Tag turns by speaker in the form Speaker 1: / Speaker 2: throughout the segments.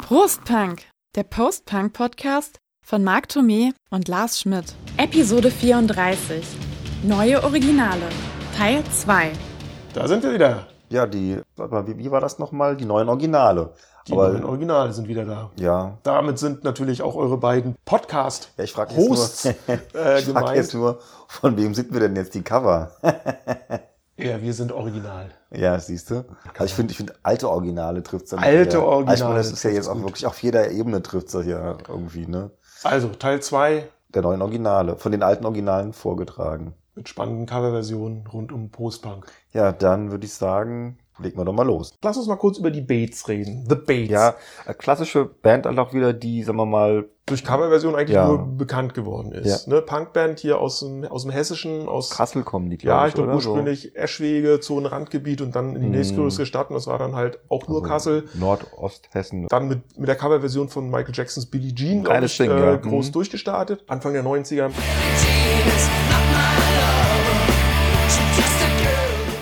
Speaker 1: Prostpunk, der Post-Punk-Podcast von Marc Thomé und Lars Schmidt. Episode 34. Neue Originale. Teil 2.
Speaker 2: Da sind wir wieder.
Speaker 3: Ja, die, warte mal, wie, wie war das nochmal? Die neuen Originale.
Speaker 2: Die
Speaker 3: Aber-
Speaker 2: neuen Originale sind wieder da.
Speaker 3: Ja.
Speaker 2: Damit sind natürlich auch eure beiden Podcast
Speaker 3: Ja, ich frage jetzt,
Speaker 2: Hosts
Speaker 3: nur,
Speaker 2: äh,
Speaker 3: ich frag jetzt
Speaker 2: gemeint.
Speaker 3: nur, von wem sind wir denn jetzt die Cover?
Speaker 2: Ja, wir sind original.
Speaker 3: ja, siehst du. Also ich finde, ich finde, alte Originale trifft es
Speaker 2: Alte
Speaker 3: Also ich meine,
Speaker 2: Originale
Speaker 3: das ist ja jetzt auch
Speaker 2: gut.
Speaker 3: wirklich auf jeder Ebene trifft es ja irgendwie, ne?
Speaker 2: Also Teil 2
Speaker 3: Der neuen Originale, von den alten Originalen vorgetragen.
Speaker 2: mit spannenden Coverversionen rund um Postpunk.
Speaker 3: Ja, dann würde ich sagen, legen wir doch mal los.
Speaker 2: Lass uns mal kurz über die Bates reden. The Bates.
Speaker 3: Ja, eine klassische Band halt auch wieder, die, sagen wir mal,
Speaker 2: Durch Coverversion eigentlich
Speaker 3: Ja.
Speaker 2: nur bekannt geworden ist. Ne? Punkband hier aus dem, aus dem Hessischen, aus
Speaker 3: Kassel kommen die,
Speaker 2: Ja,
Speaker 3: glaub
Speaker 2: ich glaube
Speaker 3: oder? So.
Speaker 2: ursprünglich Eschwege, Zonenrandgebiet und dann in die
Speaker 3: Mm.
Speaker 2: nächstgrößere Stadt und das war dann halt auch nur
Speaker 3: Also
Speaker 2: Kassel.
Speaker 3: Nordosthessen.
Speaker 2: Dann mit, mit der Coverversion von Michael Jacksons Billie Jean glaub
Speaker 3: Geiles
Speaker 2: ich,
Speaker 3: Ding,
Speaker 2: äh,
Speaker 3: ja.
Speaker 2: groß
Speaker 3: Mhm.
Speaker 2: durchgestartet. Anfang der 90er.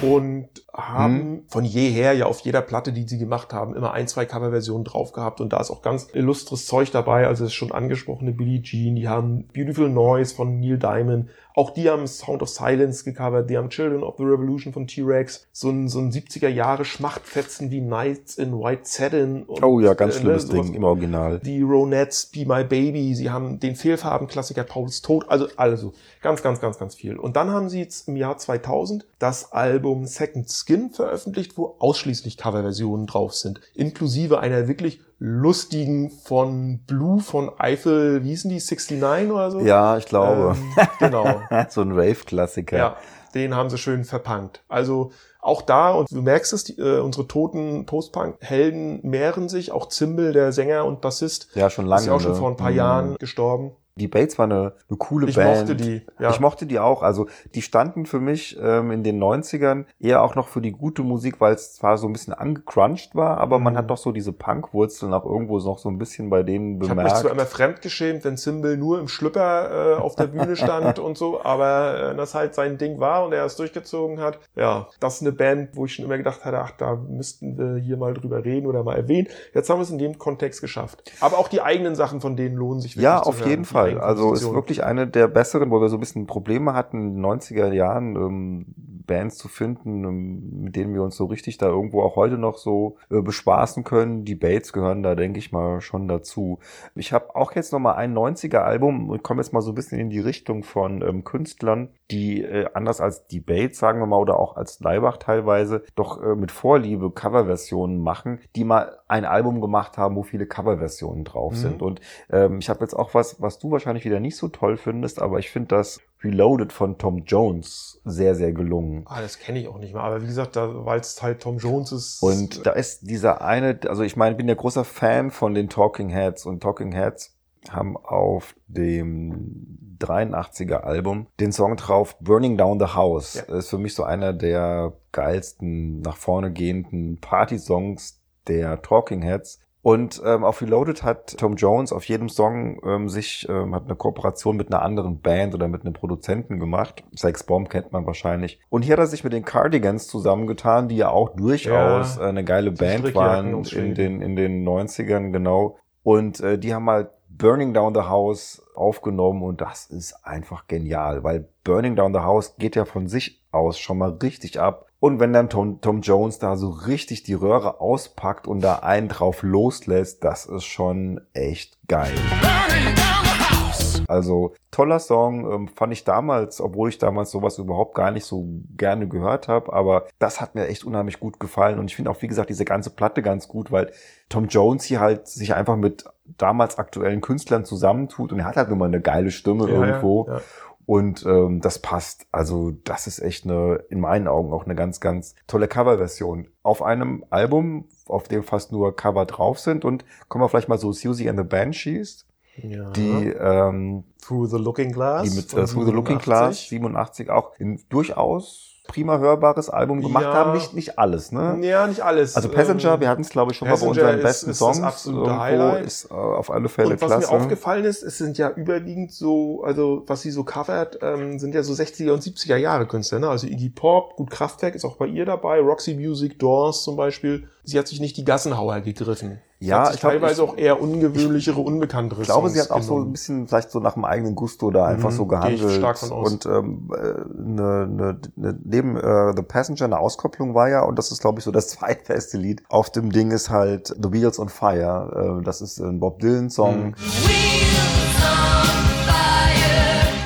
Speaker 2: Und haben
Speaker 3: Mhm.
Speaker 2: von jeher ja auf jeder Platte, die sie gemacht haben, immer ein, zwei Coverversionen drauf gehabt. Und da ist auch ganz illustres Zeug dabei. Also das schon angesprochene Billie Jean, die haben Beautiful Noise von Neil Diamond. Auch die haben Sound of Silence gecovert. Die haben Children of the Revolution von T-Rex. So ein, so ein 70er Jahre Schmachtfetzen wie Nights in White Satin. Und,
Speaker 3: Oh ja, ganz
Speaker 2: äh, ne,
Speaker 3: schlimmes
Speaker 2: sowas.
Speaker 3: Ding im Original.
Speaker 2: Die Ronettes, Be My Baby, sie haben den Fehlfarben-Klassiker Paul's Tod, also, also ganz, ganz, ganz, ganz viel. Und dann haben sie jetzt im Jahr 2000 das Album Second Skin veröffentlicht, wo ausschließlich Coverversionen drauf sind, inklusive einer wirklich lustigen von Blue von Eiffel, wie hießen die, 69 oder so?
Speaker 3: Ja, ich glaube.
Speaker 2: Ähm, genau.
Speaker 3: so ein Rave-Klassiker.
Speaker 2: Ja, den haben sie schön verpunkt. Also auch da, und du merkst es, die, äh, unsere toten Post-Punk-Helden mehren sich. Auch Zimbel, der Sänger und Bassist,
Speaker 3: Ja, schon lange.
Speaker 2: ist ja auch schon
Speaker 3: ne?
Speaker 2: vor ein paar
Speaker 3: Mhm.
Speaker 2: Jahren gestorben.
Speaker 3: Die Bates war eine, eine coole
Speaker 2: Ich
Speaker 3: Band.
Speaker 2: mochte die, ja.
Speaker 3: Ich mochte die auch. Also die standen für mich ähm, in den 90ern eher auch noch für die gute Musik, weil es zwar so ein bisschen angecrunched war, aber man
Speaker 2: Mhm.
Speaker 3: hat doch so diese Punk-Wurzeln auch irgendwo noch so ein bisschen bei denen
Speaker 2: Ich habe mich
Speaker 3: bemerkt.
Speaker 2: zwar immer fremdgeschämt, wenn Zimbel nur im Schlüpper äh, auf der Bühne stand und so, aber äh, das halt sein Ding war und er es durchgezogen hat. Ja, das ist eine Band, wo ich schon immer gedacht hatte, ach, da müssten wir hier mal drüber reden oder mal erwähnen. Jetzt haben wir es in dem Kontext geschafft. Aber auch die eigenen Sachen von denen lohnen sich wirklich
Speaker 3: Ja, auf jeden
Speaker 2: die
Speaker 3: Fall. Also ist wirklich eine der besseren, wo wir so ein bisschen Probleme hatten, in den 90er Jahren ähm, Bands zu finden, ähm, mit denen wir uns so richtig da irgendwo auch heute noch so äh, bespaßen können. Die Bates gehören da, denke ich mal, schon dazu. Ich habe auch jetzt noch mal ein 90er-Album und komme jetzt mal so ein bisschen in die Richtung von ähm, Künstlern, die äh, anders als die Bates, sagen wir mal, oder auch als Leibach teilweise, doch äh, mit Vorliebe Coverversionen machen, die mal ein Album gemacht haben, wo viele Coverversionen drauf
Speaker 2: Mhm.
Speaker 3: sind. Und ähm, ich habe jetzt auch was, was du wahrscheinlich wieder nicht so toll findest, aber ich finde das Reloaded von Tom Jones sehr, sehr gelungen.
Speaker 2: Ah, das kenne ich auch nicht mehr. Aber wie gesagt, da, weil es halt Tom Jones ist.
Speaker 3: Und da ist dieser eine, also ich meine, ich bin ja großer Fan von den Talking Heads und Talking Heads haben auf dem 83er Album den Song drauf Burning Down the House.
Speaker 2: Ja.
Speaker 3: Das ist für mich so einer der geilsten, nach vorne gehenden Party-Songs der Talking Heads. Und ähm, auf Reloaded hat Tom Jones auf jedem Song ähm, sich ähm, hat eine Kooperation mit einer anderen Band oder mit einem Produzenten gemacht. Sex Bomb kennt man wahrscheinlich. Und hier hat er sich mit den Cardigans zusammengetan, die ja auch durchaus
Speaker 2: Ja,
Speaker 3: äh, eine geile Band waren in den in den 90ern genau. Und äh, die haben halt Burning Down the House aufgenommen und das ist einfach genial, weil Burning Down the House geht ja von sich aus schon mal richtig ab. Und wenn dann Tom, Tom Jones da so richtig die Röhre auspackt und da einen drauf loslässt, das ist schon echt geil. Also toller Song, ähm, fand ich damals, obwohl ich damals sowas überhaupt gar nicht so gerne gehört habe, aber das hat mir echt unheimlich gut gefallen und ich finde auch, wie gesagt, diese ganze Platte ganz gut, weil Tom Jones hier halt sich einfach mit damals aktuellen Künstlern zusammentut und er hat halt immer eine geile Stimme
Speaker 2: Ja, ja,
Speaker 3: irgendwo
Speaker 2: ja.
Speaker 3: Und ähm, das passt. Also das ist echt eine, in meinen Augen auch eine ganz, ganz tolle Coverversion. Auf einem Album, auf dem fast nur Cover drauf sind und kommen wir vielleicht mal so Susie and the Banshees,
Speaker 2: ja.
Speaker 3: die, ähm,
Speaker 2: Through the Looking Glass.
Speaker 3: die mit äh, Through the Looking
Speaker 2: 87.
Speaker 3: Glass 87 auch in durchaus prima hörbares Album gemacht
Speaker 2: Ja.
Speaker 3: haben. Nicht, nicht alles, ne?
Speaker 2: Ja, nicht alles.
Speaker 3: Also Passenger,
Speaker 2: Ähm,
Speaker 3: wir hatten es glaube ich schon mal bei
Speaker 2: Passenger
Speaker 3: unseren
Speaker 2: ist-
Speaker 3: besten
Speaker 2: ist das
Speaker 3: Songs.
Speaker 2: absolute
Speaker 3: Irgendwo
Speaker 2: Highlight.
Speaker 3: ist äh, auf alle Fälle
Speaker 2: und was
Speaker 3: klasse.
Speaker 2: mir aufgefallen ist, es sind ja überwiegend so, also was sie so covert, ähm, sind ja so 60er und 70er Jahre Künstler, ne? Also Iggy Pop, gut Kraftwerk ist auch bei ihr dabei, Roxy Music, Doors zum Beispiel. Sie hat sich nicht die Gassenhauer gegriffen.
Speaker 3: Ja,
Speaker 2: hat sich
Speaker 3: ich glaub,
Speaker 2: teilweise
Speaker 3: ich-
Speaker 2: auch eher ungewöhnlichere, unbekanntere
Speaker 3: Ich glaube,
Speaker 2: Songs
Speaker 3: sie hat auch so ein
Speaker 2: genommen.
Speaker 3: bisschen vielleicht so nach dem eigenen Gusto da einfach
Speaker 2: Mhm,
Speaker 3: so
Speaker 2: gehe ich
Speaker 3: gehandelt.
Speaker 2: stark von aus.
Speaker 3: Und ähm, äh, ne, ne, ne, neben äh, The Passenger eine Auskopplung war ja, und das ist, glaube ich, so das zweitbeste Lied auf dem Ding ist halt The Wheels on Fire. Äh, das ist ein Bob Dylan-Song.
Speaker 2: Mhm.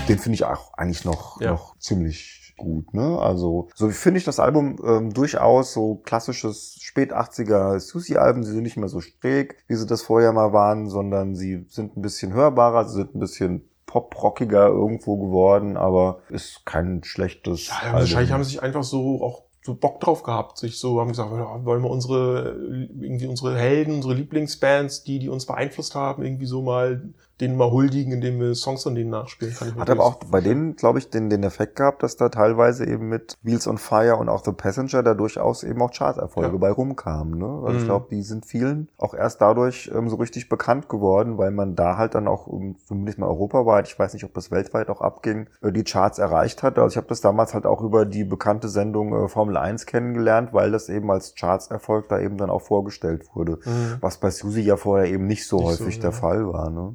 Speaker 3: Den finde ich auch eigentlich noch,
Speaker 2: Ja.
Speaker 3: noch ziemlich gut. Ne? Also so finde ich das Album ähm, durchaus so klassisches spät 80er Susi-Alben. Sie sind nicht mehr so schräg, wie sie das vorher mal waren, sondern sie sind ein bisschen hörbarer, sie sind ein bisschen pop-rockiger irgendwo geworden, aber ist kein schlechtes
Speaker 2: Ja, wahrscheinlich haben sie sich einfach so auch so Bock drauf gehabt, sich so haben gesagt, wollen wir unsere irgendwie unsere Helden, unsere Lieblingsbands, die die uns beeinflusst haben, irgendwie so mal denen mal huldigen, indem wir Songs von denen nachspielen. Kann ich
Speaker 3: Hat aber auch bei denen, glaube ich, den, den Effekt gehabt, dass da teilweise eben mit Wheels on Fire und auch The Passenger da durchaus eben auch Charterfolge
Speaker 2: Ja.
Speaker 3: bei rumkamen. Ne? Also ich
Speaker 2: Mhm.
Speaker 3: glaube, die sind vielen auch erst dadurch ähm, so richtig bekannt geworden, weil man da halt dann auch ähm, zumindest mal europaweit, ich weiß nicht, ob das weltweit auch abging, äh, die Charts erreicht hat. Also ich habe das damals halt auch über die bekannte Sendung äh, Formel 1 kennengelernt, weil das eben als Chartserfolg da eben dann auch vorgestellt wurde.
Speaker 2: Mhm.
Speaker 3: Was bei Susi ja vorher eben nicht so
Speaker 2: Nicht
Speaker 3: häufig
Speaker 2: so,
Speaker 3: der
Speaker 2: ja.
Speaker 3: Fall war. Ne?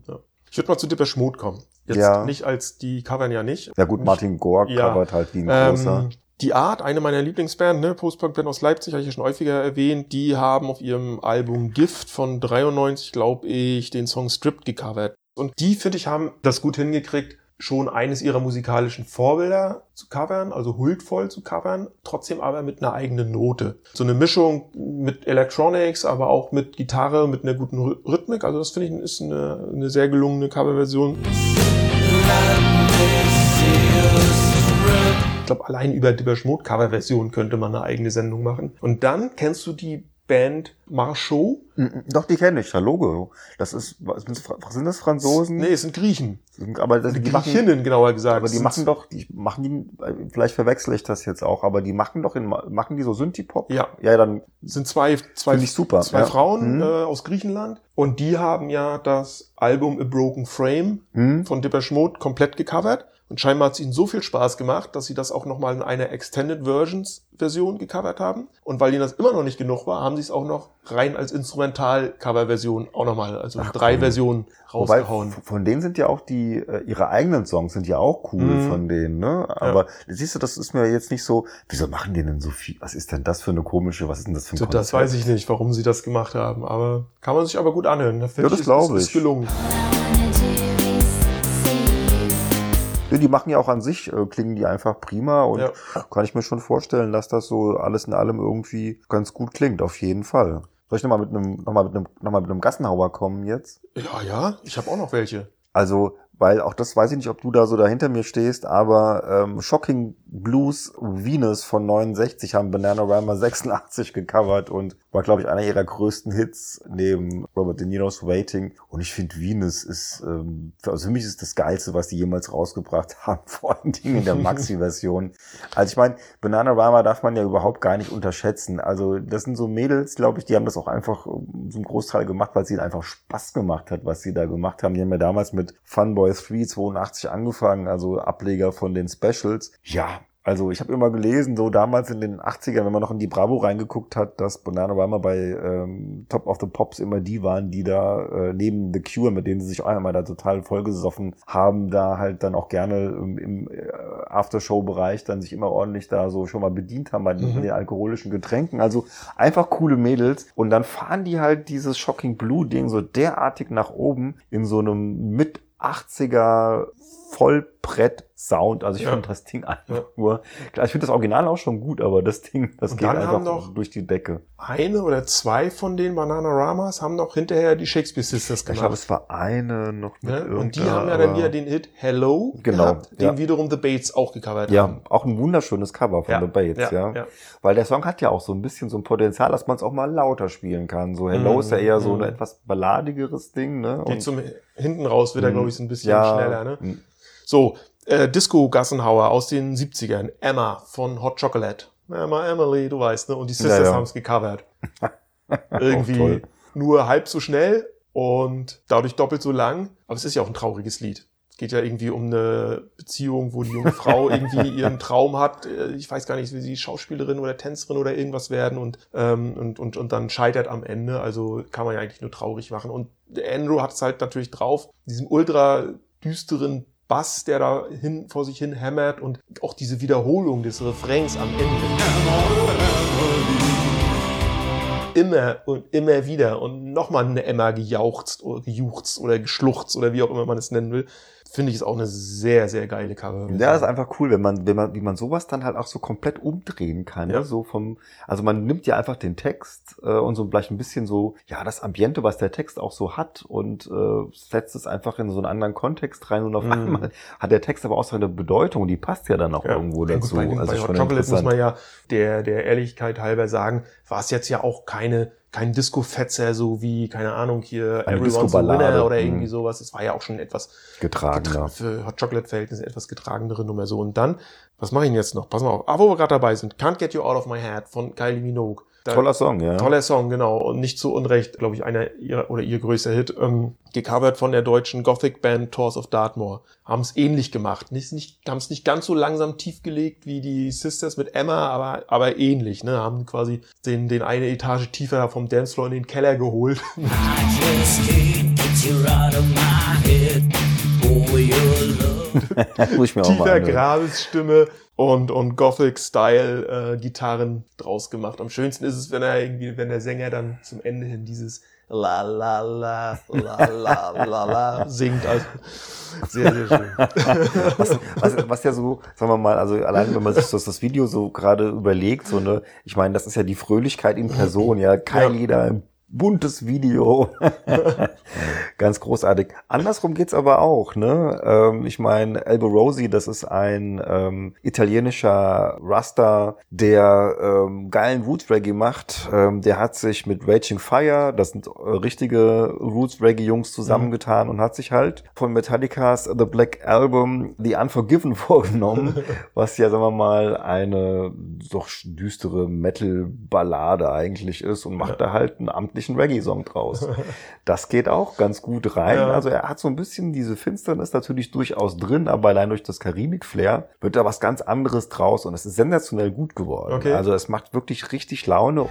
Speaker 2: Ich würde mal zu Depeche Mode kommen. Jetzt
Speaker 3: Ja.
Speaker 2: nicht als die covern ja nicht.
Speaker 3: Ja gut, Martin Gore
Speaker 2: Ja.
Speaker 3: covert halt wie ein großer.
Speaker 2: Ähm, die Art, eine meiner Lieblingsbands, ne, Post-Punk-Band aus Leipzig, habe ich ja schon häufiger erwähnt, die haben auf ihrem Album Gift von 93, glaube ich, den Song Stripped gecovert. Und die, finde ich, haben das gut hingekriegt, schon eines ihrer musikalischen Vorbilder zu covern, also huldvoll zu covern, trotzdem aber mit einer eigenen Note. So eine Mischung mit Electronics, aber auch mit Gitarre, mit einer guten Rhy- Rhythmik. Also das finde ich ist eine, eine sehr gelungene Coverversion. Ich glaube, allein über Depeche Mode Coverversion könnte man eine eigene Sendung machen. Und dann kennst du die Band Marchot?
Speaker 3: Mhm, Doch, die kenne ich, Logo. Das ist, sind das- Franzosen?
Speaker 2: Nee, es sind Griechen.
Speaker 3: aber das,
Speaker 2: Die
Speaker 3: die machen,
Speaker 2: Griechinnen, genauer gesagt.
Speaker 3: aber die machen doch, die machen die, vielleicht verwechsel ich das jetzt auch, aber die machen doch in, machen die so Synthie-Pop?
Speaker 2: Ja.
Speaker 3: Ja, dann,
Speaker 2: sind zwei, zwei,
Speaker 3: ich super,
Speaker 2: zwei
Speaker 3: ja.
Speaker 2: Frauen
Speaker 3: Mhm.
Speaker 2: äh, aus Griechenland und die haben ja das Album A Broken Frame
Speaker 3: hm?
Speaker 2: von Depeche Mode komplett gecovert und scheinbar hat es ihnen so viel Spaß gemacht, dass sie das auch nochmal in einer Extended Versions Version gecovert haben und weil ihnen das immer noch nicht genug war, haben sie es auch noch rein als Instrumental-Cover-Version auch nochmal, also
Speaker 3: Ach,
Speaker 2: drei
Speaker 3: cool.
Speaker 2: Versionen
Speaker 3: Wobei,
Speaker 2: rausgehauen.
Speaker 3: f- von denen sind ja auch die, äh, ihre eigenen Songs sind ja auch cool
Speaker 2: Mhm.
Speaker 3: von denen, ne? Aber siehst du, das ist mir jetzt nicht so, wieso machen die denn so viel? Was ist denn das für eine komische, was ist denn das für ein
Speaker 2: So, das
Speaker 3: Konzept?
Speaker 2: weiß ich nicht, warum sie das gemacht haben, aber kann man sich aber gut anhören. Da
Speaker 3: Ja, das
Speaker 2: ich,
Speaker 3: glaub
Speaker 2: ist,
Speaker 3: ich.
Speaker 2: gelungen.
Speaker 3: Die machen ja auch an sich, äh, klingen die einfach prima und
Speaker 2: Ja.
Speaker 3: kann ich mir schon vorstellen, dass das so alles in allem irgendwie ganz gut klingt, auf jeden Fall. Soll ich nochmal mit einem, nochmal mit einem, nochmal mit einem Gassenhauer kommen jetzt?
Speaker 2: Ja, ja, ich habe auch noch welche.
Speaker 3: Also, weil auch das weiß ich nicht, ob du da so dahinter mir stehst, aber ähm, Shocking Blues Venus von 69 haben Bananarama 86 gecovert und war, glaube ich, einer ihrer größten Hits neben Robert De Niro's Waiting. Und ich finde, Venus ist, ähm, also für mich ist das Geilste, was die jemals rausgebracht haben, vor allen Dingen in der Maxi-Version. Also ich meine, Bananarama darf man ja überhaupt gar nicht unterschätzen. Also das sind so Mädels, glaube ich, die haben das auch einfach ähm, zum Großteil gemacht, weil es ihnen einfach Spaß gemacht hat, was sie da gemacht haben. Die haben ja damals mit Funboy 3 82 angefangen, also Ableger von den Specials. Ja, also ich habe immer gelesen, so damals in den 80ern, wenn man noch in die Bravo reingeguckt hat, dass Bananarama bei ähm, Top of the Pops immer die waren, die da äh, neben The Cure, mit denen sie sich auch einmal da total vollgesoffen haben, da halt dann auch gerne im, im äh, Aftershow-Bereich dann sich immer ordentlich da so schon mal bedient haben bei den,
Speaker 2: Mhm.
Speaker 3: den alkoholischen Getränken. Also einfach coole Mädels. Und dann fahren die halt dieses Shocking Blue-Ding so derartig nach oben in so einem mit 80er Vollbrett-Sound. Also ich
Speaker 2: Ja.
Speaker 3: finde das Ding einfach
Speaker 2: Ja.
Speaker 3: nur, klar, ich finde das Original auch schon gut, aber das Ding, das
Speaker 2: Und
Speaker 3: geht
Speaker 2: dann
Speaker 3: einfach durch die Decke.
Speaker 2: Eine oder zwei von den Bananaramas haben noch hinterher die Shakespeare Sisters
Speaker 3: Ich glaube,
Speaker 2: gemacht.
Speaker 3: es war eine noch mit
Speaker 2: Ne? Und die haben ja dann wieder den Hit Hello
Speaker 3: Genau,
Speaker 2: gehabt, den
Speaker 3: ja.
Speaker 2: wiederum The Bates auch gecovert
Speaker 3: ja,
Speaker 2: haben.
Speaker 3: auch ein wunderschönes Cover von
Speaker 2: Ja,
Speaker 3: The Bates, ja,
Speaker 2: ja, ja.
Speaker 3: Weil der Song hat ja auch so ein bisschen so ein Potenzial, dass man es auch mal lauter spielen kann. So Hello
Speaker 2: Mhm,
Speaker 3: ist ja eher so ein
Speaker 2: mhm.
Speaker 3: etwas balladigeres Ding, ne?
Speaker 2: Geht zum hinten raus wird er,
Speaker 3: Mhm.
Speaker 2: glaube ich, so ein bisschen
Speaker 3: ja,
Speaker 2: schneller. Ne?
Speaker 3: mhm.
Speaker 2: So, Äh, Disco-Gassenhauer aus den 70ern. Emma von Hot Chocolate. Emma, Emily, du weißt, ne? Und die Sisters
Speaker 3: Ja, ja.
Speaker 2: haben es gecovert. Irgendwie nur halb so schnell und dadurch doppelt so lang. Aber es ist ja auch ein trauriges Lied. Es geht ja irgendwie um eine Beziehung, wo die junge Frau irgendwie ihren Traum hat. Äh, Ich weiß gar nicht, wie sie Schauspielerin oder Tänzerin oder irgendwas werden und, ähm, und, und, und dann scheitert am Ende. Also kann man ja eigentlich nur traurig machen. Und Andrew hat es halt natürlich drauf, diesem ultra düsteren Bass, der da hin, vor sich hin hämmert und auch diese Wiederholung des Refrains am Ende. Immer und immer wieder und nochmal eine Emma gejauchzt oder gejuchzt oder geschluchzt oder wie auch immer man es nennen will, finde ich es auch eine sehr, sehr geile Cover.
Speaker 3: Ja, ist einfach cool, wenn man, wenn man, wie man sowas dann halt auch so komplett umdrehen kann.
Speaker 2: Ja.
Speaker 3: Ne? So vom, also man nimmt ja einfach den Text äh, und so vielleicht ein bisschen so, ja, das Ambiente, was der Text auch so hat und äh, setzt es einfach in so einen anderen Kontext rein und auf
Speaker 2: Mhm.
Speaker 3: einmal hat der Text aber auch so eine Bedeutung, die passt ja dann auch irgendwo
Speaker 2: Ja, gut,
Speaker 3: dazu.
Speaker 2: bei,
Speaker 3: also
Speaker 2: bei Hot Chocolate muss man ja der, der Ehrlichkeit halber sagen, war es jetzt ja auch keine, kein Disco-Fetzer, so wie, keine Ahnung, hier
Speaker 3: Eine
Speaker 2: Everyone's a Winner oder
Speaker 3: mhm.
Speaker 2: irgendwie sowas. Es war ja auch schon etwas
Speaker 3: getragener.
Speaker 2: getra- für Hot Chocolate-Verhältnisse etwas getragenere Nummer so. Und dann, was mache ich denn jetzt noch? Pass mal auf. Ah, wo wir gerade dabei sind. Can't Get You Out of My Head von Kylie Minogue. Da-
Speaker 3: Toller Song, ja.
Speaker 2: Toller Song, genau. Und nicht zu Unrecht, glaube ich, einer ihrer oder ihr größter Hit. Ähm, gecovert von der deutschen Gothic-Band Tours of Dartmoor. Haben es ähnlich gemacht. Nicht, nicht, haben es nicht ganz so langsam tief gelegt wie die Sisters mit Emma, aber, aber ähnlich. Ne? Haben quasi den, den eine Etage tiefer vom Dancefloor in den Keller geholt.
Speaker 3: Muss ich mir auch mal
Speaker 2: Tiefer. Grabesstimme und, und Gothic-Style äh, Gitarren draus gemacht. Am schönsten ist es, wenn er irgendwie, wenn der Sänger dann zum Ende hin dieses La la la la la la la singt. Also sehr, sehr schön.
Speaker 3: was, was, was ja so, sagen wir mal, also allein wenn man sich das, das Video so gerade überlegt, so ne, ich meine, das ist ja die Fröhlichkeit in Person, ja, kein
Speaker 2: Ja.
Speaker 3: Ein buntes Video. Ganz großartig. Andersrum geht's aber auch, ne? Ähm, ich meine, Elbo Rosi, das ist ein ähm, italienischer Rasta, der ähm, geilen Roots Reggae macht. Ähm, der hat sich mit Raging Fire, das sind äh, richtige Roots Reggae Jungs zusammengetan und hat sich halt von Metallicas The Black Album The Unforgiven vorgenommen, was ja, sagen wir mal, eine doch düstere Metal-Ballade eigentlich ist und macht da halt einen amtlichen Reggae-Song draus. Das geht auch ganz gut rein.
Speaker 2: Ja.
Speaker 3: Also er hat so ein bisschen diese Finsternis natürlich durchaus drin, aber allein durch das Karibik-Flair wird da was ganz anderes draus und es ist sensationell gut geworden.
Speaker 2: Okay.
Speaker 3: Also es macht wirklich richtig Laune.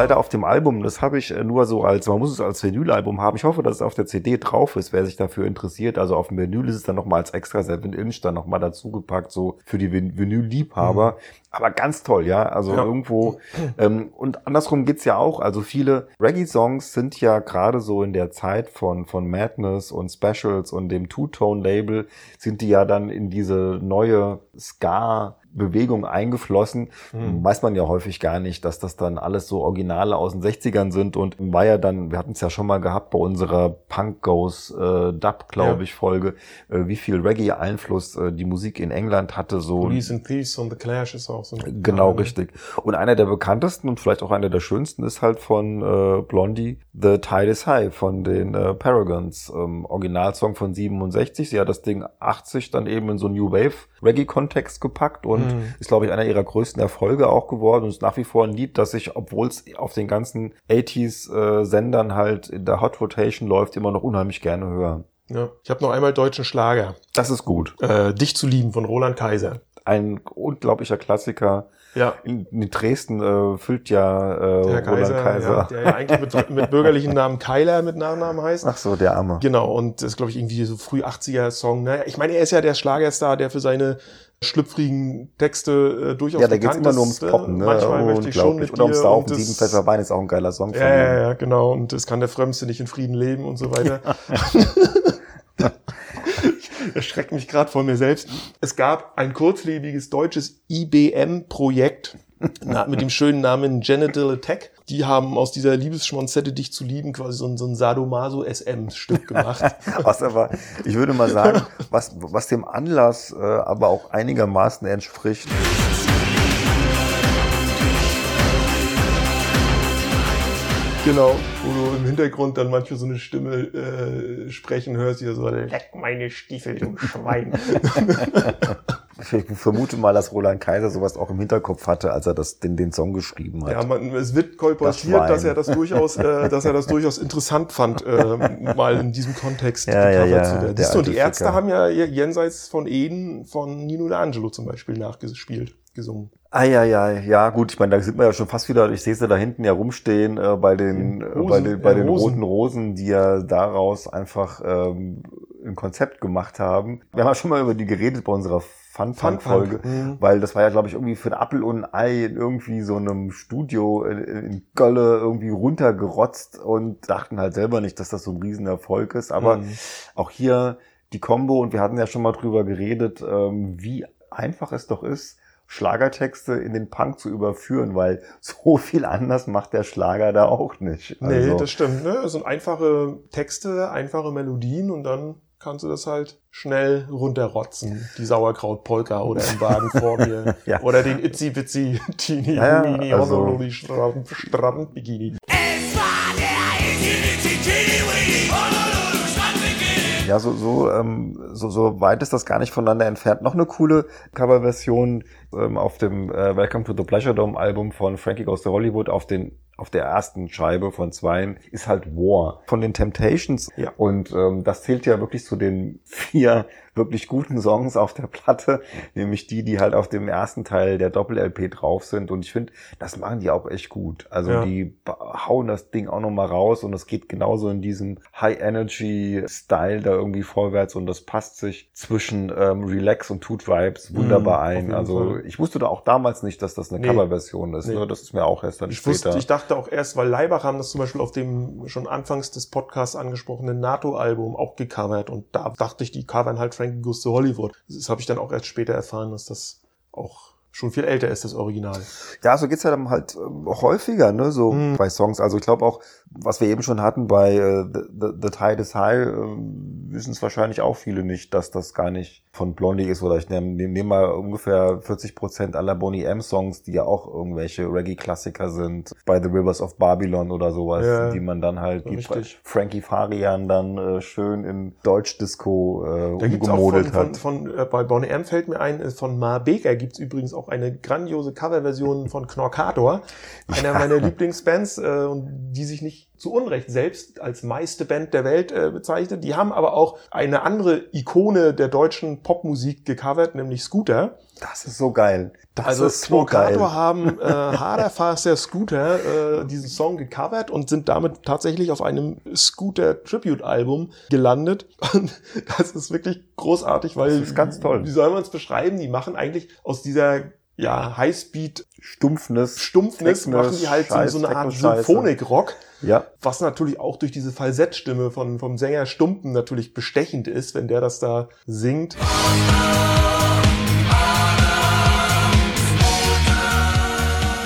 Speaker 3: Leider auf dem Album, das habe ich äh, nur so als, man muss es als Vinylalbum haben. Ich hoffe, dass es auf der CD drauf ist, wer sich dafür interessiert. Also auf dem Vinyl ist es dann nochmal als extra 7 Inch dann nochmal dazugepackt, so für die Vin- Vinyl-Liebhaber. Aber ganz toll, ja. Also
Speaker 2: Ja.
Speaker 3: irgendwo, ähm, und andersrum geht's ja auch. Also viele Reggae-Songs sind ja gerade so in der Zeit von, von Madness und Specials und dem Two-Tone-Label sind die ja dann in diese neue Ska Bewegung eingeflossen. Weiß man ja häufig gar nicht, dass das dann alles so Originale aus den 60ern sind und war ja dann, wir hatten es ja schon mal gehabt bei unserer Punk Goes äh, Dub, glaube
Speaker 2: Ja.
Speaker 3: ich, Folge, äh, wie viel Reggae-Einfluss äh, die Musik in England hatte, so
Speaker 2: Police and Thieves und The Clash ist auch so. ein-
Speaker 3: Genau,
Speaker 2: Ja,
Speaker 3: richtig. Und einer der bekanntesten und vielleicht auch einer der schönsten ist halt von äh, Blondie, The Tide is High von den äh, Paragons. Ähm, Originalsong von 67. Sie hat das Ding 80 dann eben in so einen New Wave Reggae-Kontext gepackt und
Speaker 2: Mhm.
Speaker 3: ist, glaube ich, einer ihrer größten Erfolge auch geworden und ist nach wie vor ein Lied, das sich, obwohl es auf den ganzen 80s-Sendern halt in der Hot Rotation läuft, immer noch unheimlich gerne hören.
Speaker 2: Ja. Ich habe noch einmal deutschen Schlager.
Speaker 3: Das ist gut.
Speaker 2: Äh, Dich zu lieben von Roland Kaiser.
Speaker 3: Ein unglaublicher Klassiker.
Speaker 2: Ja.
Speaker 3: In, in Dresden äh, füllt ja äh,
Speaker 2: Der
Speaker 3: Roland
Speaker 2: Kaiser,
Speaker 3: Kaiser.
Speaker 2: Ja, der ja eigentlich mit, mit bürgerlichen Namen Keiler mit Nachnamen heißt.
Speaker 3: Ach so, der Arme.
Speaker 2: Genau, und das ist, glaube ich, irgendwie so früh 80er Song. Ne? Ich meine, er ist ja der Schlagerstar, der für seine schlüpfrigen Texte äh, durchaus
Speaker 3: Ja, da geht's immer nur ums Poppen, ne?
Speaker 2: Manchmal möchte ich schon mit
Speaker 3: Oder ums Saufen. Sieben Pfeffer Wein ist auch ein geiler Song
Speaker 2: Ja, ja, ja, genau. Und es kann der Frömmste nicht in Frieden leben und so weiter. ich erschrecke mich gerade vor mir selbst. Es gab ein kurzlebiges deutsches IBM-Projekt mit dem schönen Namen Genital Attack. Die haben aus dieser Liebesschmonzette dich zu lieben quasi so ein, so ein Sadomaso-SM-Stück gemacht.
Speaker 3: Was aber, ich würde mal sagen, was, was dem Anlass äh, aber auch einigermaßen entspricht.
Speaker 2: Genau, wo du im Hintergrund dann manchmal so eine Stimme äh, sprechen hörst, die so, leck meine Stiefel, du Schwein.
Speaker 3: Ich vermute mal, dass Roland Kaiser sowas auch im Hinterkopf hatte, als er das, den, den Song geschrieben hat.
Speaker 2: Ja, man, es wird kolportiert,
Speaker 3: Das
Speaker 2: dass er das durchaus, äh, dass er das durchaus interessant fand, äh, mal in diesem Kontext
Speaker 3: Ja, ja,
Speaker 2: gecovert
Speaker 3: ja,
Speaker 2: zu werden. Siehst du, und die Ärzte haben ja jenseits von Eden von Nino D'Angelo zum Beispiel nachgespielt, gesungen.
Speaker 3: Ah ja, ja, ja, gut, ich meine, da sind wir ja schon fast wieder, ich sehe sie da hinten ja rumstehen äh, bei den, äh,
Speaker 2: Rosen,
Speaker 3: bei den, bei
Speaker 2: ja,
Speaker 3: den
Speaker 2: Rosen.
Speaker 3: roten Rosen, die ja daraus einfach ähm, ein Konzept gemacht haben. Wir haben ja schon mal über die geredet bei unserer Fun-Fun-Folge,
Speaker 2: Fun-Fun, mhm.
Speaker 3: weil das war ja, glaube ich, irgendwie für ein Appel und ein Ei in irgendwie so einem Studio in, in Gölle irgendwie runtergerotzt und dachten halt selber nicht, dass das so ein Riesenerfolg ist. Aber
Speaker 2: Mhm.
Speaker 3: auch hier die Combo, und wir hatten ja schon mal drüber geredet, ähm, wie einfach es doch ist, Schlagertexte in den Punk zu überführen, weil so viel anders macht der Schlager da auch nicht.
Speaker 2: Nee,
Speaker 3: Also,
Speaker 2: das stimmt. Ne? Es sind einfache Texte, einfache Melodien und dann kannst du das halt schnell runterrotzen. Die Sauerkraut-Polka oder im Wagen vor mir.
Speaker 3: Ja.
Speaker 2: Oder den Teeny
Speaker 3: Ja, also- Ja, so, so, ähm, so, so weit ist das gar nicht voneinander entfernt. Noch eine coole Coverversion ähm, auf dem äh, Welcome to the Pleasure Dome Album von Frankie Goes to Hollywood auf den auf der ersten Scheibe von zweien ist halt War von den Temptations.
Speaker 2: Ja.
Speaker 3: Und ähm, das zählt ja wirklich zu den vier wirklich guten Songs auf der Platte, nämlich die, die halt auf dem ersten Teil der Doppel-LP drauf sind. Und ich finde, das machen die auch echt gut. Also
Speaker 2: Ja.
Speaker 3: die hauen das Ding auch nochmal raus und es geht genauso in diesem High-Energy-Style da irgendwie vorwärts und das passt sich zwischen ähm, Relax und Toot Vibes wunderbar
Speaker 2: Mhm,
Speaker 3: ein. Also
Speaker 2: Fall.
Speaker 3: ich wusste da auch damals nicht, dass das eine
Speaker 2: Nee.
Speaker 3: Coverversion ist.
Speaker 2: Nee.
Speaker 3: Ne? Das ist mir auch erst dann
Speaker 2: Ich
Speaker 3: später.
Speaker 2: wusste, ich dachte auch erst, weil Leibach haben das zum Beispiel auf dem schon anfangs des Podcasts angesprochenen NATO-Album auch gecovert und da dachte ich, die covern halt Frankie Goes to Hollywood. Das habe ich dann auch erst später erfahren, dass das auch schon viel älter ist, das Original.
Speaker 3: Ja, so geht's ja dann halt ähm, häufiger, ne, so
Speaker 2: Mhm.
Speaker 3: bei Songs. Also ich glaube auch, was wir eben schon hatten bei äh, The, The, The Tide is High, ähm, wissen es wahrscheinlich auch viele nicht, dass das gar nicht von Blondie ist. Oder ich nehme nehm, nehm mal ungefähr 40 Prozent aller Boney M Songs, die ja auch irgendwelche Reggae-Klassiker sind, bei The Rivers of Babylon oder sowas,
Speaker 2: Ja,
Speaker 3: die man dann halt, die. Frankie Farian dann äh, schön in Deutsch-Disco äh,
Speaker 2: Da gibt's auch von,
Speaker 3: umgemodelt
Speaker 2: von,
Speaker 3: hat.
Speaker 2: von äh, bei Bonnie M fällt mir ein, äh, von Ma Baker gibt's übrigens auch eine grandiose Coverversion von Knorkator, einer meiner Lieblingsbands, äh, und die sich nicht zu Unrecht selbst als meiste Band der Welt äh, bezeichnet. Die haben aber auch eine andere Ikone der deutschen Popmusik gecovert, nämlich Scooter.
Speaker 3: Das ist so geil. Das
Speaker 2: also
Speaker 3: ist so geil.
Speaker 2: Knorkator haben äh, Harder Faster Scooter äh, diesen Song gecovert und sind damit tatsächlich auf einem Scooter Tribute Album gelandet. Und das ist wirklich großartig, weil
Speaker 3: Das ist ganz toll.
Speaker 2: Wie soll man es beschreiben? Die machen eigentlich aus dieser ja Highspeed
Speaker 3: Stumpfnis.
Speaker 2: Stumpfnis
Speaker 3: Techno-
Speaker 2: machen die halt so,
Speaker 3: Scheiß,
Speaker 2: so eine Art. Symphonik-Rock.
Speaker 3: Ja.
Speaker 2: Was natürlich auch durch diese Falsettstimme von, vom Sänger Stumpen natürlich bestechend ist, wenn der das da singt.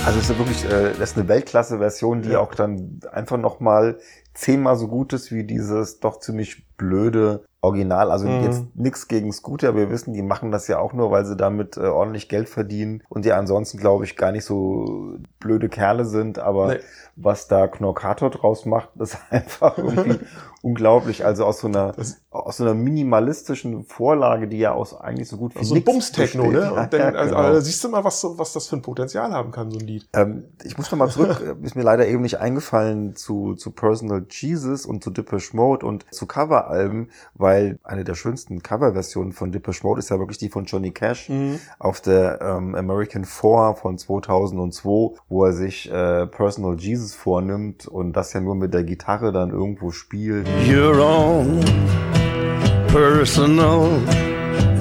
Speaker 3: Also es ist wirklich, äh, das ist eine Weltklasse-Version, die
Speaker 2: Ja.
Speaker 3: auch dann einfach nochmal zehnmal so gut ist wie dieses doch ziemlich blöde Original. Also
Speaker 2: Mhm.
Speaker 3: jetzt nix gegen Scooter. Wir wissen, die machen das ja auch nur, weil sie damit äh, ordentlich Geld verdienen und die ansonsten, glaube ich, gar nicht so blöde Kerle sind. Aber
Speaker 2: Nee.
Speaker 3: was da Knorkator draus macht, ist einfach irgendwie unglaublich. Also aus so einer,
Speaker 2: Das-
Speaker 3: aus so einer minimalistischen Vorlage, die ja aus eigentlich so gut wie
Speaker 2: Also Bums-Techno, ne? Und dann,
Speaker 3: ja,
Speaker 2: also,
Speaker 3: genau.
Speaker 2: also, siehst du mal, was, was das für ein Potenzial haben kann, so ein Lied.
Speaker 3: Ähm, ich muss nochmal zurück, ist mir leider eben nicht eingefallen zu, zu Personal Jesus und zu Depeche Mode und zu Coveralben, weil eine der schönsten Coverversionen von Depeche Mode ist ja wirklich die von Johnny Cash auf der ähm, American Four von 2002, wo er sich äh, Personal Jesus vornimmt und das ja nur mit der Gitarre dann irgendwo spielt.
Speaker 4: Your own personal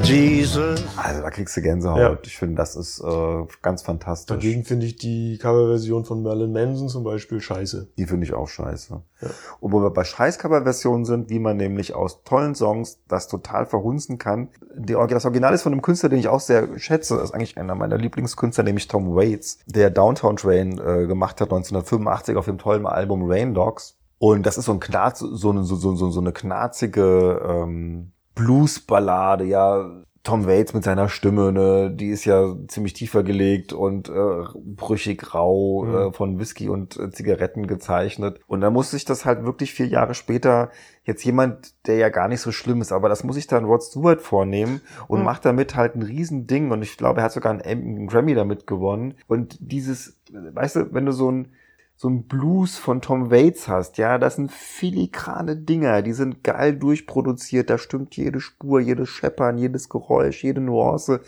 Speaker 4: Jesus.
Speaker 3: Also da kriegst du Gänsehaut.
Speaker 2: Ja.
Speaker 3: Ich finde, das ist äh, ganz fantastisch.
Speaker 2: Dagegen finde ich die Coverversion von Merlin Manson zum Beispiel scheiße.
Speaker 3: Die finde ich auch scheiße.
Speaker 2: Ja.
Speaker 3: Und wo wir bei Scheiß-Cover-Versionen sind, wie man nämlich aus tollen Songs das total verhunzen kann. Das Original ist von einem Künstler, den ich auch sehr schätze. Das ist eigentlich einer meiner Lieblingskünstler, nämlich Tom Waits, der Downtown Train äh, gemacht hat 1985 auf dem tollen Album Rain Dogs. Und das ist so ein Knarz, so eine, so, so, so, so eine knarzige ähm, Bluesballade, ja, Tom Waits mit seiner Stimme, ne, die ist ja ziemlich tiefer gelegt und äh, brüchig rau
Speaker 2: Mhm.
Speaker 3: äh, von Whisky und äh, Zigaretten gezeichnet. Und da muss sich das halt wirklich vier Jahre später jetzt jemand, der ja gar nicht so schlimm ist, aber das muss sich dann Rod Stewart vornehmen und
Speaker 2: Mhm.
Speaker 3: macht damit halt ein Riesending. Und ich glaube, er hat sogar einen, einen Grammy damit gewonnen. Und dieses, weißt du, wenn du so ein so ein Blues von Tom Waits hast, ja, das sind filigrane Dinger, die sind geil durchproduziert, da stimmt jede Spur, jedes Scheppern, jedes Geräusch, jede Nuance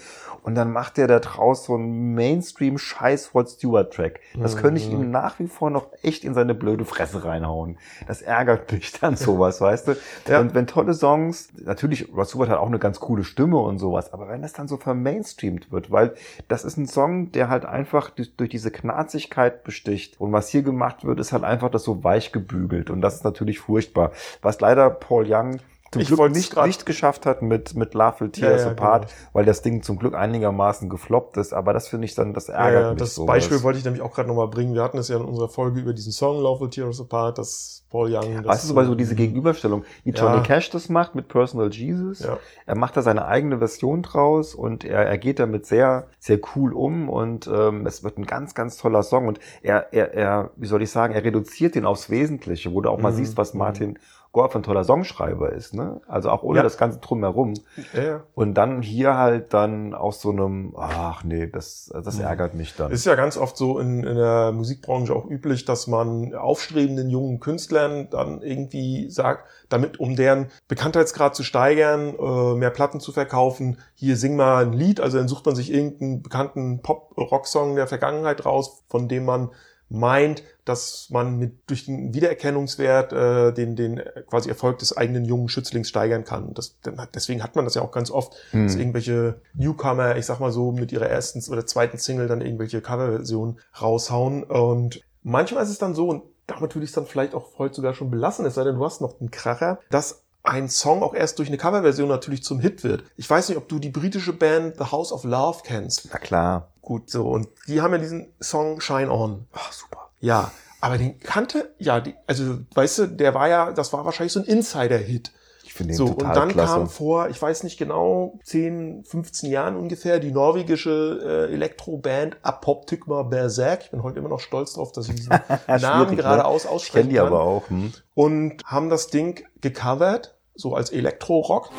Speaker 3: und dann macht er da draus so einen Mainstream Scheiß Rod Stewart Track. Das könnte ich ihm nach wie vor noch echt in seine blöde Fresse reinhauen. Das ärgert mich dann sowas, weißt du?
Speaker 2: Ja.
Speaker 3: Und wenn tolle Songs, natürlich, Rod Stewart hat auch eine ganz coole Stimme und sowas, aber wenn das dann so vermainstreamt wird, weil das ist ein Song, der halt einfach durch, durch diese Knarzigkeit besticht. Und was hier gemacht wird, ist halt einfach das so weich gebügelt. Und das ist natürlich furchtbar. Was leider Paul Young zum
Speaker 2: Ich
Speaker 3: Glück nicht, nicht geschafft hat mit, mit Love Will Tear Us
Speaker 2: Ja, ja,
Speaker 3: Apart,
Speaker 2: genau.
Speaker 3: weil das Ding zum Glück einigermaßen gefloppt ist. Aber das finde ich dann, das ärgert
Speaker 2: Ja,
Speaker 3: mich
Speaker 2: das
Speaker 3: so.
Speaker 2: Beispiel
Speaker 3: Das-
Speaker 2: wollte ich nämlich auch gerade nochmal bringen. Wir hatten es ja in unserer Folge über diesen Song Love Will Tear Us Apart, dass Paul Young. Das
Speaker 3: Weißt du, aber so diese Gegenüberstellung, wie. Johnny Cash das macht mit Personal Jesus.
Speaker 2: Ja.
Speaker 3: Er macht da seine eigene Version draus und er, er geht damit sehr, sehr cool um und ähm, es wird ein ganz, ganz toller Song und er, er, er, wie soll ich sagen, er reduziert den aufs Wesentliche, wo du auch mal
Speaker 2: Mhm.
Speaker 3: siehst, was Martin Gore für ein toller Songschreiber ist, ne? Also auch ohne
Speaker 2: Ja.
Speaker 3: das ganze Drumherum.
Speaker 2: Ja.
Speaker 3: Und dann hier halt dann aus so einem, ach nee, das, das ärgert mich dann.
Speaker 2: Ist ja ganz oft so in, in der Musikbranche auch üblich, dass man aufstrebenden jungen Künstlern dann irgendwie sagt, damit um deren Bekanntheitsgrad zu steigern, äh, mehr Platten zu verkaufen, hier sing mal ein Lied, also dann sucht man sich irgendeinen bekannten Pop-Rock-Song der Vergangenheit raus, von dem man meint, dass man mit durch den Wiedererkennungswert äh, den den quasi Erfolg des eigenen jungen Schützlings steigern kann. Das, deswegen hat man das ja auch ganz oft, dass
Speaker 3: Hm.
Speaker 2: irgendwelche Newcomer, ich sag mal so, mit ihrer ersten oder zweiten Single dann irgendwelche Coverversionen raushauen. Und manchmal ist es dann so, und damit würde ich es dann vielleicht auch heute sogar schon belassen, es sei denn, du hast noch einen Kracher, dass ein Song auch erst durch eine Coverversion natürlich zum Hit wird. Ich weiß nicht, ob du die britische Band The House of Love kennst.
Speaker 3: Na klar.
Speaker 2: Gut, so. Und die haben ja diesen Song Shine On.
Speaker 3: Ach, super.
Speaker 2: Ja, aber den kannte, ja, die, also, weißt du, der war ja, das war wahrscheinlich so ein Insider-Hit.
Speaker 3: Ich finde den
Speaker 2: So,
Speaker 3: total
Speaker 2: und dann
Speaker 3: klasse.
Speaker 2: kam vor, ich weiß nicht genau, 10, 15 Jahren ungefähr, die norwegische äh, Elektroband Apoptygma Berserk. Ich bin heute immer noch stolz drauf, dass ich diesen Namen
Speaker 3: Schwierig,
Speaker 2: geradeaus
Speaker 3: ne? Ich
Speaker 2: aussprechen
Speaker 3: kenne die
Speaker 2: kann.
Speaker 3: aber auch. Hm?
Speaker 2: Und haben das Ding gecovert, so als Elektro-Rock.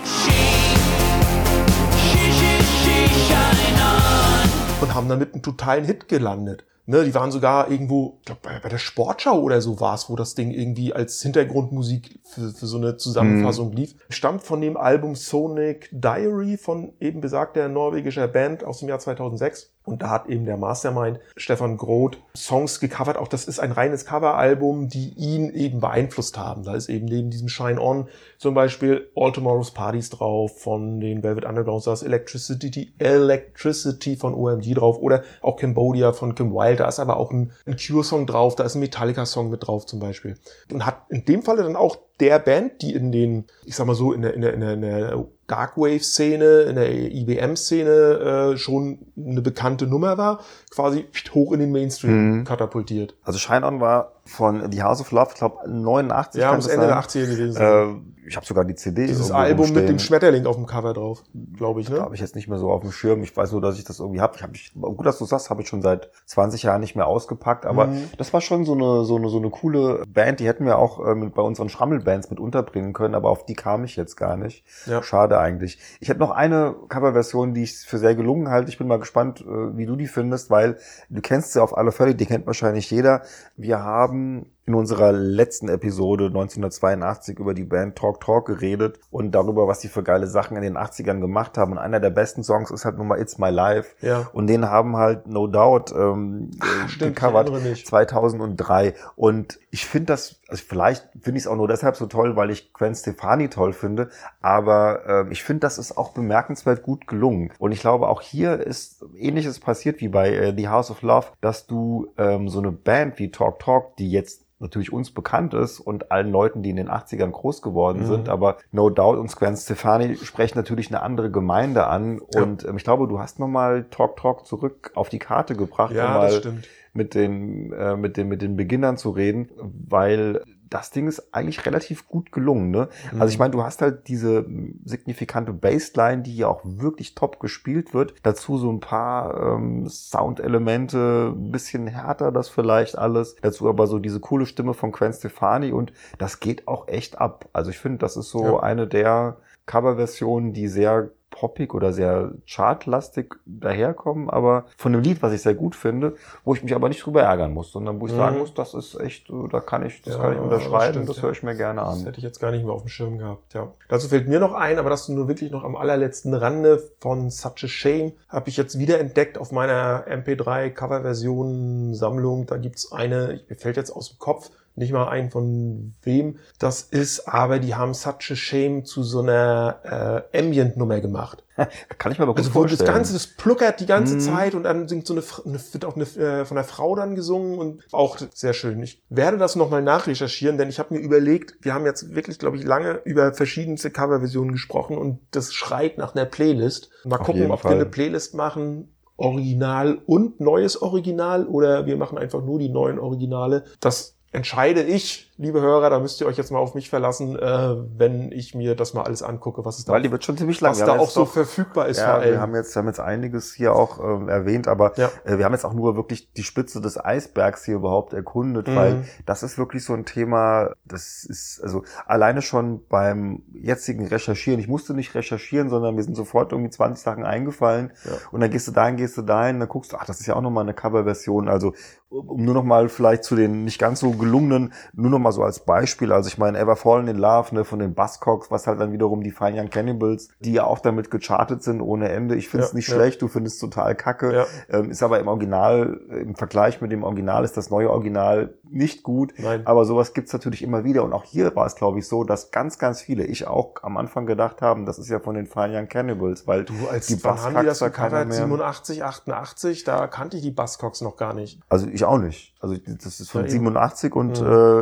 Speaker 2: Und haben damit einen totalen Hit gelandet. Ne, die waren sogar irgendwo, ich glaube, bei, bei der Sportschau oder so war es, wo das Ding irgendwie als Hintergrundmusik für, für so eine Zusammenfassung lief. Stammt von dem Album Sonic Diary von eben besagter norwegischer Band aus dem Jahr 2006. Und da hat eben der Mastermind Stefan Groth Songs gecovert. Auch das ist ein reines Coveralbum, die ihn eben beeinflusst haben. Da ist eben neben diesem Shine On zum Beispiel All Tomorrow's Parties drauf von den Velvet Underground, da ist Electricity, Electricity von OMG drauf oder auch Cambodia von Kim Wilde. Da ist aber auch ein, ein Cure-Song drauf, da ist ein Metallica-Song mit drauf zum Beispiel. Und hat in dem Falle dann auch der Band, die in den, ich sag mal so, in der, in der, in der, in der Darkwave-Szene, in der IBM-Szene äh, schon eine bekannte Nummer war, quasi hoch in den Mainstream
Speaker 3: Mhm.
Speaker 2: katapultiert.
Speaker 3: Also Shine On war von The House of Love, ich glaube 89.
Speaker 2: Ja,
Speaker 3: das
Speaker 2: Ende der 80er gewesen. sein.
Speaker 3: Äh, ich habe sogar die CD.
Speaker 2: Dieses Album mit dem
Speaker 3: rumstehen.
Speaker 2: Schmetterling auf dem Cover drauf, glaube ich, ne?
Speaker 3: Habe ich jetzt nicht mehr so auf dem Schirm. Ich weiß nur, dass ich das irgendwie habe. Ich habe ich, gut, dass du sagst, habe ich schon seit 20 Jahren nicht mehr ausgepackt. Aber
Speaker 2: Mhm.
Speaker 3: das war schon so eine so eine so eine coole Band. Die hätten wir auch ähm, bei unseren Schrammelbands mit unterbringen können. Aber auf die kam ich jetzt gar nicht.
Speaker 2: Ja.
Speaker 3: Schade eigentlich. Ich hätte noch eine Coverversion, die ich für sehr gelungen halte. Ich bin mal gespannt, äh, wie du die findest, weil du kennst sie auf alle Fälle. Die kennt wahrscheinlich jeder. Wir haben in unserer letzten Episode 1982 über die Band Talk Talk geredet und darüber, was die für geile Sachen in den 80ern gemacht haben. Und einer der besten Songs ist halt nun mal It's My Life.
Speaker 2: Ja.
Speaker 3: Und den haben halt No Doubt ähm, äh,
Speaker 2: stimmt,
Speaker 3: gecovert
Speaker 2: erinnere mich.
Speaker 3: 2003. Und ich finde das, also vielleicht finde ich es auch nur deshalb so toll, weil ich Gwen Stefani toll finde. Aber ähm, ich finde, das ist auch bemerkenswert gut gelungen. Und ich glaube, auch hier ist Ähnliches passiert wie bei äh, The House of Love, dass du ähm, so eine Band wie Talk Talk, die jetzt natürlich uns bekannt ist und allen Leuten, die in den 80ern groß geworden
Speaker 2: Mhm.
Speaker 3: sind, aber No Doubt und Gwen Stefani sprechen natürlich eine andere Gemeinde an
Speaker 2: Ja.
Speaker 3: und ähm, ich glaube, du hast nochmal Talk Talk zurück auf die Karte gebracht,
Speaker 2: Ja,
Speaker 3: mal
Speaker 2: das stimmt.
Speaker 3: mit den, äh, mit den, mit den Beginnern zu reden, weil das Ding ist eigentlich relativ gut gelungen. Ne?
Speaker 2: Mhm.
Speaker 3: Also ich meine, du hast halt diese signifikante Bassline, die ja auch wirklich top gespielt wird. Dazu so ein paar ähm, Soundelemente, ein bisschen härter das vielleicht alles. Dazu aber so diese coole Stimme von Gwen Stefani und das geht auch echt ab. Also ich finde, das ist so
Speaker 2: Ja.
Speaker 3: eine der Coverversionen, die sehr poppig oder sehr chartlastig daherkommen, aber von einem Lied, was ich sehr gut finde, wo ich mich aber nicht drüber ärgern muss, sondern wo ich
Speaker 2: Mhm.
Speaker 3: sagen muss, das ist echt, äh, da kann ich, das
Speaker 2: Ja,
Speaker 3: kann ich unterschreiben,
Speaker 2: stimmt,
Speaker 3: das
Speaker 2: ja.
Speaker 3: höre ich mir gerne
Speaker 2: Das
Speaker 3: an.
Speaker 2: hätte ich jetzt gar nicht mehr auf dem Schirm gehabt, ja. Dazu fällt mir noch ein, aber das nur wirklich noch am allerletzten Rande von Such a Shame habe ich jetzt wieder entdeckt auf meiner MP3 Coverversion Sammlung. Da gibt's eine, ich, mir fällt jetzt aus dem Kopf nicht mal ein von wem das ist, aber die haben Such a Shame zu so einer äh, Ambient-Nummer gemacht.
Speaker 3: Kann ich mir aber gut
Speaker 2: Also wo das
Speaker 3: vorstellen.
Speaker 2: Ganze, das pluckert die ganze
Speaker 3: Mhm.
Speaker 2: Zeit und dann singt so eine, wird auch eine, äh, von einer Frau dann gesungen und auch sehr schön. Ich werde das nochmal nachrecherchieren, denn ich habe mir überlegt, wir haben jetzt wirklich, glaube ich, lange über verschiedenste Coverversionen gesprochen und das schreit nach einer Playlist. Mal
Speaker 3: Auf
Speaker 2: gucken, ob
Speaker 3: Fall.
Speaker 2: wir eine Playlist machen, Original und neues Original oder wir machen einfach nur die neuen Originale. Das entscheide ich, liebe Hörer, da müsst ihr euch jetzt mal auf mich verlassen, äh, wenn ich mir das mal alles angucke, was es da
Speaker 3: Weil die wird schon ziemlich lang.
Speaker 2: was da auch so
Speaker 3: noch-
Speaker 2: verfügbar ist
Speaker 3: Ja, wir haben jetzt, wir haben jetzt einiges hier auch ähm, erwähnt, aber
Speaker 2: Ja.
Speaker 3: äh, wir haben jetzt auch nur wirklich die Spitze des Eisbergs hier überhaupt erkundet,
Speaker 2: Mhm.
Speaker 3: weil das ist wirklich so ein Thema, das ist, also alleine schon beim jetzigen Recherchieren, ich musste nicht recherchieren, sondern mir sind sofort irgendwie 20 Sachen eingefallen
Speaker 2: Ja.
Speaker 3: und dann gehst du dahin, gehst du dahin, dann guckst du, ach, das ist ja auch nochmal eine Coverversion, also um nur nochmal vielleicht zu den nicht ganz so gelungenen, nur nochmal so als Beispiel, also ich meine, Ever Fallen in Love, ne, von den Buzzcocks, was halt dann wiederum die Fine Young Cannibals, die ja auch damit gechartet sind ohne Ende. Ich finde es
Speaker 2: Ja,
Speaker 3: nicht
Speaker 2: ja.
Speaker 3: schlecht, du findest es total kacke,
Speaker 2: Ja.
Speaker 3: ähm, ist aber im Original, im Vergleich mit dem Original ist das neue Original nicht gut.
Speaker 2: Nein.
Speaker 3: Aber sowas gibt's natürlich immer wieder. Und auch hier war es, glaube ich, so, dass ganz, ganz viele, ich auch am Anfang gedacht haben, das ist ja von den Fine Young Cannibals, weil
Speaker 2: Du, als
Speaker 3: die
Speaker 2: wann haben die das
Speaker 3: Buzzcocks da keiner mehr.
Speaker 2: 87, 88, da kannte ich die Buzzcocks noch gar nicht.
Speaker 3: Also ich auch nicht. Also das ist von
Speaker 2: Ja, eben.
Speaker 3: 87 und
Speaker 2: Mhm.
Speaker 3: äh,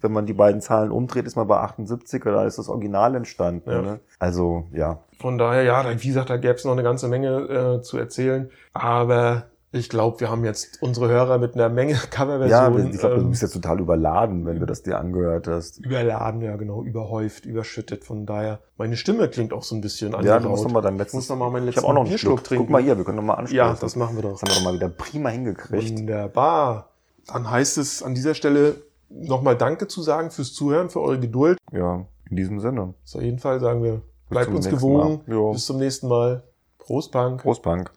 Speaker 3: wenn man die beiden Zahlen umdreht, ist man bei 78 da ist das Original entstanden.
Speaker 2: Ja.
Speaker 3: Ne? Also ja.
Speaker 2: Von daher, ja, wie gesagt, da gäbe es noch eine ganze Menge äh, zu erzählen. Aber ich glaube, wir haben jetzt unsere Hörer mit einer Menge
Speaker 3: Ja,
Speaker 2: Coverversionen
Speaker 3: ich glaube, du
Speaker 2: ähm,
Speaker 3: bist jetzt total überladen, wenn du das dir angehört hast.
Speaker 2: überladen, ja genau, überhäuft, überschüttet. Von daher, meine Stimme klingt auch so ein bisschen
Speaker 3: Ja, du musst
Speaker 2: angeraut.
Speaker 3: noch mal dein
Speaker 2: Ich
Speaker 3: letztes.
Speaker 2: muss noch mal meinen
Speaker 3: Ich
Speaker 2: letzten
Speaker 3: habe auch noch einen
Speaker 2: Bierschluck
Speaker 3: Schluck.
Speaker 2: trinken.
Speaker 3: Guck mal hier, wir können noch mal anstoßen.
Speaker 2: Ja, das machen wir doch.
Speaker 3: Das haben wir doch mal wieder prima hingekriegt.
Speaker 2: Wunderbar. Dann heißt es an dieser Stelle nochmal Danke zu sagen fürs Zuhören, für eure Geduld.
Speaker 3: Ja, in diesem Sinne.
Speaker 2: So, auf jeden Fall sagen wir, bleibt uns gewogen. Bis zum nächsten Mal. Prost, Punk.
Speaker 3: Prost, Punk.